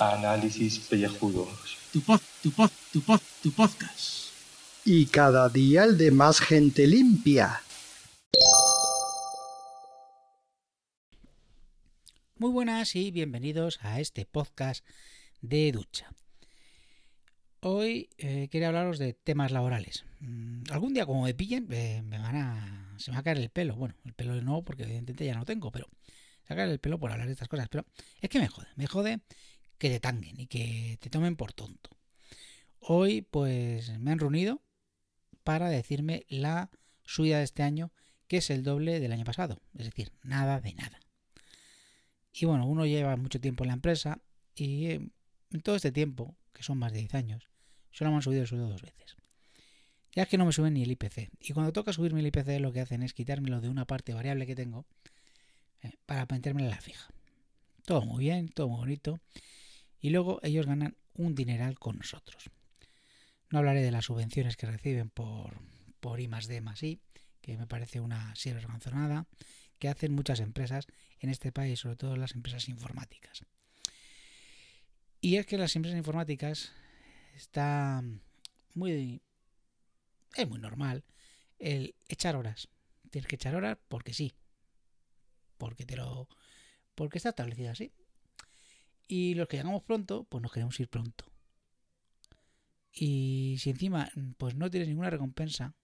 Análisis pellejudos. Tu pod, tu pod, tu pod, tu podcast. Y cada día el de más gente limpia. Muy buenas y bienvenidos a este podcast de ducha. Hoy eh, quería hablaros de temas laborales. Mm, algún día como me pillen eh, me van a se me va a caer el pelo. Bueno, el pelo no porque evidentemente ya no tengo, pero caer el pelo por hablar de estas cosas. Pero es que me jode, me jode que te tanguen y que te tomen por tonto. Hoy pues me han reunido para decirme la subida de este año que es el doble del año pasado. Es decir, nada de nada. Y bueno, uno lleva mucho tiempo en la empresa y eh, en todo este tiempo, que son más de 10 años, solo me han subido el sueldo dos veces. Ya es que no me suben ni el IPC. Y cuando toca subirme el IPC lo que hacen es quitármelo de una parte variable que tengo eh, para meterme en la fija. Todo muy bien, todo muy bonito. Y luego ellos ganan un dineral con nosotros. No hablaré de las subvenciones que reciben por, por I más D I, que me parece una sierra que hacen muchas empresas en este país, sobre todo las empresas informáticas. Y es que las empresas informáticas está muy es muy normal el echar horas. Tienes que echar horas porque sí. Porque te lo porque está establecido así. Y los que llegamos pronto, pues nos queremos ir pronto. Y si encima pues no tienes ninguna recompensa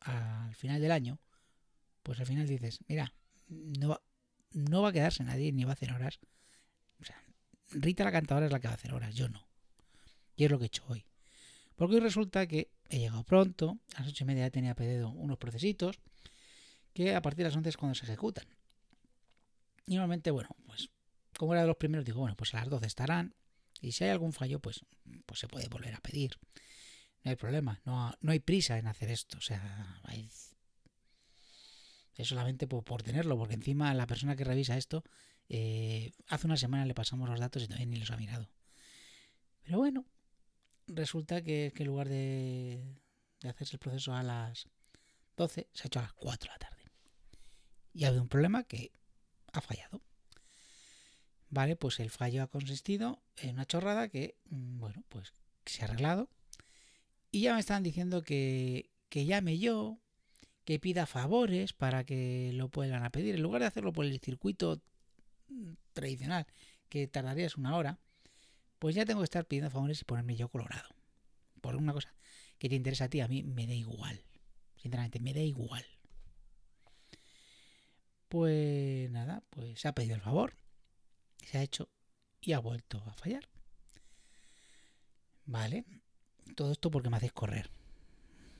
al final del año, pues al final dices, mira, no va, no va a quedarse nadie ni va a hacer horas. O sea, Rita la cantadora es la que va a hacer horas, yo no. Y es lo que he hecho hoy. Porque hoy resulta que he llegado pronto, a las ocho y media ya tenía pedido unos procesitos, que a partir de las once es cuando se ejecutan. Y normalmente, bueno, pues como era de los primeros, digo, bueno, pues a las doce estarán. Y si hay algún fallo, pues, pues se puede volver a pedir. No hay problema, no, no hay prisa en hacer esto. O sea, hay es solamente por, tenerlo, porque encima la persona que revisa esto, eh, hace una semana le pasamos los datos y todavía ni los ha mirado. Pero bueno, resulta que, en lugar de, de hacerse el proceso a las 12, se ha hecho a las 4 de la tarde. Y ha habido un problema que ha fallado. Vale, pues el fallo ha consistido en una chorrada que, mm, bueno, pues se ha arreglado. Y ya me están diciendo que, que llame yo, que pida favores para que lo puedan a pedir. En lugar de hacerlo por el circuito tradicional, que tardarías una hora, pues ya tengo que estar pidiendo favores y ponerme yo colorado. Por una cosa que te interesa a ti, a mí me da igual. Sinceramente, me da igual. Pues nada, pues se ha pedido el favor, se ha hecho y ha vuelto a fallar. Vale, todo esto porque me hacéis correr,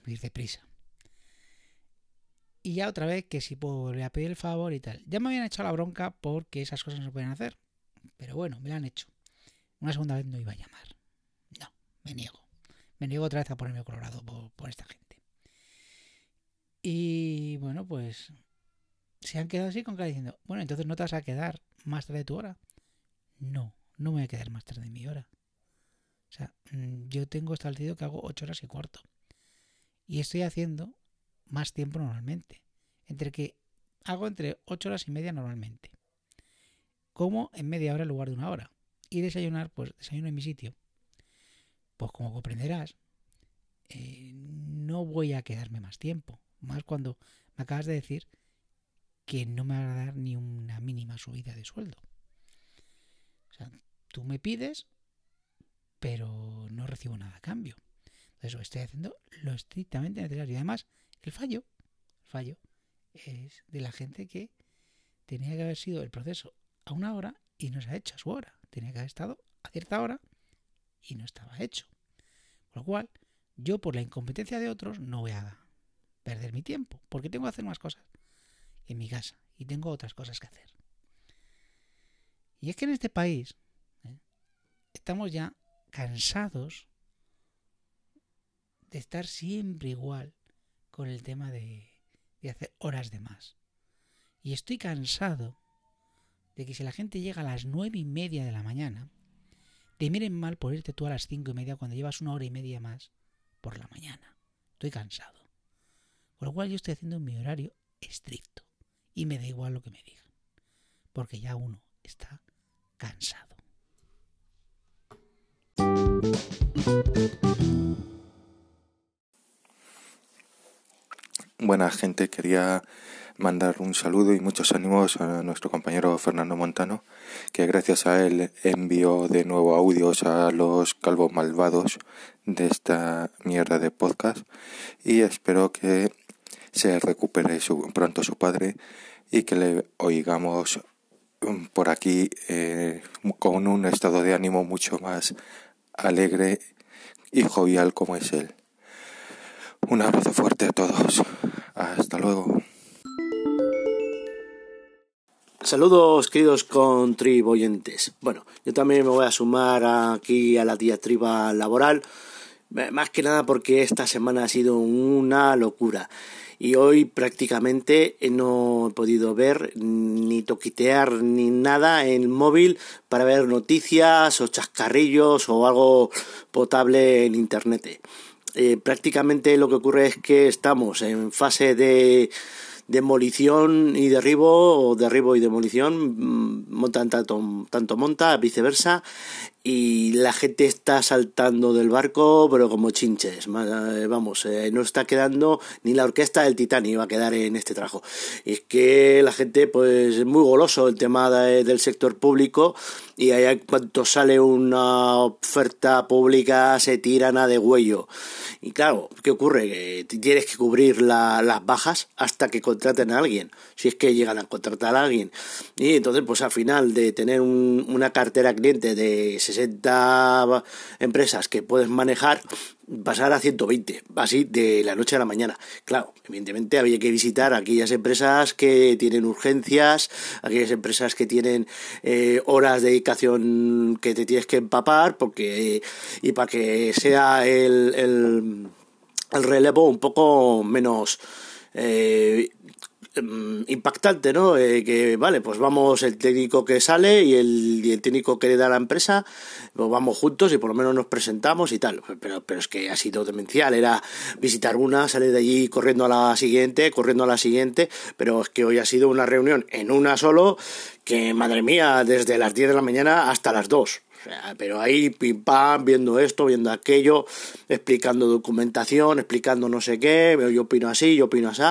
ir deprisa. Y ya otra vez que si puedo volver a pedir el favor y tal. Ya me habían hecho la bronca porque esas cosas no se pueden hacer. Pero bueno, me la han hecho. Una segunda vez no iba a llamar. No, me niego. Me niego otra vez a ponerme colorado por, esta gente. Y bueno, pues se han quedado así con cara diciendo, bueno, entonces no te vas a quedar más tarde de tu hora. No, no me voy a quedar más tarde de mi hora. O sea, mm, yo tengo establecido que hago ocho horas y cuarto. Y estoy haciendo más tiempo normalmente. Entre que hago entre 8 horas y media normalmente. Como en media hora en lugar de una hora. Y desayunar, pues desayuno en mi sitio. Pues como comprenderás, eh, no voy a quedarme más tiempo. Más cuando me acabas de decir que no me va a dar ni una mínima subida de sueldo. O sea, tú me pides, pero no recibo nada a cambio. Entonces estoy haciendo lo estrictamente necesario. Y además, el fallo, el fallo es de la gente que tenía que haber sido el proceso a una hora y no se ha hecho a su hora. Tenía que haber estado a cierta hora y no estaba hecho. Con lo cual, yo por la incompetencia de otros no voy a perder mi tiempo, porque tengo que hacer más cosas en mi casa y tengo otras cosas que hacer. Y es que en este país ¿eh? estamos ya cansados de estar siempre igual con el tema de, hacer horas de más. Y estoy cansado de que si la gente llega a las nueve y media de la mañana, te miren mal por irte tú a las cinco y media cuando llevas una hora y media más por la mañana. Estoy cansado. Con lo cual yo estoy haciendo mi horario estricto. Y me da igual lo que me digan. Porque ya uno está cansado. Buena gente, quería mandar un saludo y muchos ánimos a nuestro compañero Fernando Montano, que gracias a él envió de nuevo audios a los calvos malvados de esta mierda de podcast y espero que se recupere pronto su padre y que le oigamos por aquí eh, con un estado de ánimo mucho más alegre y jovial como es él. Un abrazo fuerte a todos. Hasta luego. Saludos queridos contribuyentes. Bueno, yo también me voy a sumar aquí a la diatriba laboral, más que nada porque esta semana ha sido una locura y hoy prácticamente no he podido ver ni toquitear ni nada en el móvil para ver noticias o chascarrillos o algo potable en internet. Eh, prácticamente lo que ocurre es que estamos en fase de demolición y derribo, o derribo y demolición, mm, montan tanto, tanto monta, viceversa, y la gente está saltando del barco, pero como chinches. Eh, vamos, eh, no está quedando ni la orquesta del Titanic va a quedar en este trabajo. Es que la gente, pues, es muy goloso el tema del sector público y ahí cuanto sale una oferta pública se tiran a de huello. Y claro, ¿qué ocurre? Que tienes que cubrir las bajas hasta que contraten a alguien, si es que llegan a contratar a alguien. Y entonces, pues al final de tener una cartera cliente de 60 empresas que puedes manejar, pasar a 120, así de la noche a la mañana. Claro, evidentemente había que visitar aquellas empresas que tienen urgencias, aquellas empresas que tienen eh, horas de dedicación que te tienes que empapar, porque y para que sea el, el, el relevo un poco menos eh, impactante, ¿no? Eh, que vale, pues vamos el técnico que sale y el, técnico que le da la empresa, pues vamos juntos y por lo menos nos presentamos y tal. Pero, pero es que ha sido demencial, era visitar una, salir de allí corriendo a la siguiente, corriendo a la siguiente, pero es que hoy ha sido una reunión en una solo que, madre mía, desde las 10 de la mañana hasta las 2. pero ahí pim pam, viendo esto, viendo aquello, explicando documentación, explicando no sé qué, yo opino así, yo opino así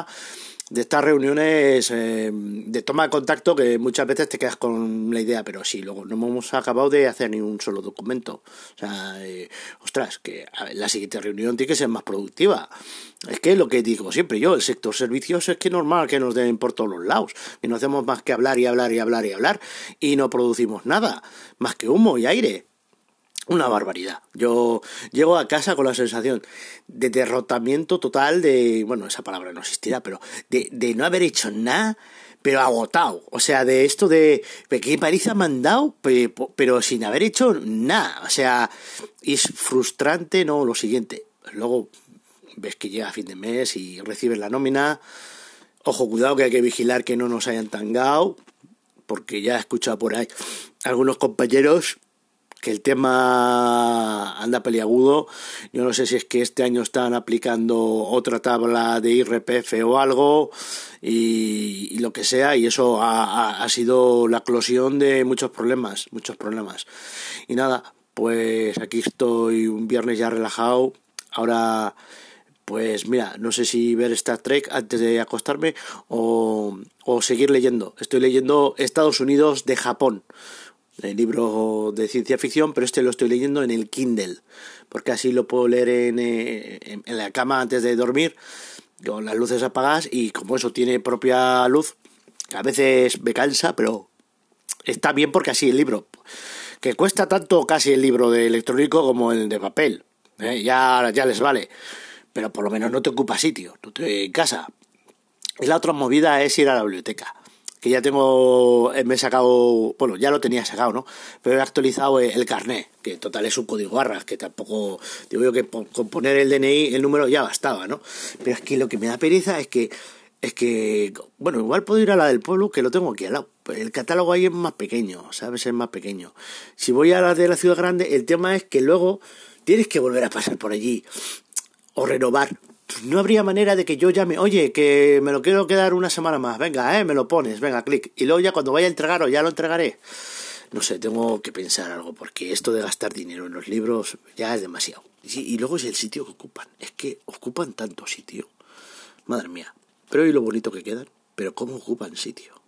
de estas reuniones eh, de toma de contacto que muchas veces te quedas con la idea, pero sí, luego no hemos acabado de hacer ni un solo documento. O sea, eh, ostras, que la siguiente reunión tiene que ser más productiva. Es que lo que digo siempre yo, el sector servicios es que es normal que nos den por todos los lados, que no hacemos más que hablar y hablar y hablar y hablar y no producimos nada, más que humo y aire una barbaridad. Yo llego a casa con la sensación de derrotamiento total de, bueno, esa palabra no existirá, pero de, de no haber hecho nada, pero agotado. O sea, de esto de, ¿qué paliza me han dado? Pero, sin haber hecho nada. O sea, es frustrante, ¿no? Lo siguiente. Luego ves que llega a fin de mes y recibes la nómina. Ojo, cuidado que hay que vigilar que no nos hayan tangado, porque ya he escuchado por ahí algunos compañeros que el tema anda peliagudo. Yo no sé si es que este año están aplicando otra tabla de IRPF o algo y, lo que sea, y eso ha, ha, sido la eclosión de muchos problemas, muchos problemas. Y nada, pues aquí estoy un viernes ya relajado. Ahora, pues mira, no sé si ver Star Trek antes de acostarme o, o seguir leyendo. Estoy leyendo Estados Unidos de Japón el libro de ciencia ficción, pero este lo estoy leyendo en el Kindle, porque así lo puedo leer en, eh, en, la cama antes de dormir, con las luces apagadas, y como eso tiene propia luz, a veces me cansa, pero está bien porque así el libro, que cuesta tanto casi el libro de electrónico como el de papel, ¿eh? ya, ya les vale, pero por lo menos no te ocupa sitio, no te en casa. Y la otra movida es ir a la biblioteca que ya tengo, eh, me he sacado, bueno, ya lo tenía sacado, ¿no? Pero he actualizado el carnet, que total es un código barras, que tampoco, digo yo que con poner el DNI, el número ya bastaba, ¿no? Pero es que lo que me da pereza es que, es que, bueno, igual puedo ir a la del pueblo, que lo tengo aquí al lado. El catálogo ahí es más pequeño, ¿sabes? Es más pequeño. Si voy a la de la ciudad grande, el tema es que luego tienes que volver a pasar por allí o renovar no habría manera de que yo llame, oye, que me lo quiero quedar una semana más, venga, eh, me lo pones, venga, clic. Y luego ya cuando vaya a entregar o ya lo entregaré. No sé, tengo que pensar algo, porque esto de gastar dinero en los libros ya es demasiado. Y, y luego es el sitio que ocupan. Es que ocupan tanto sitio. Madre mía. Pero y lo bonito que quedan. Pero cómo ocupan sitio.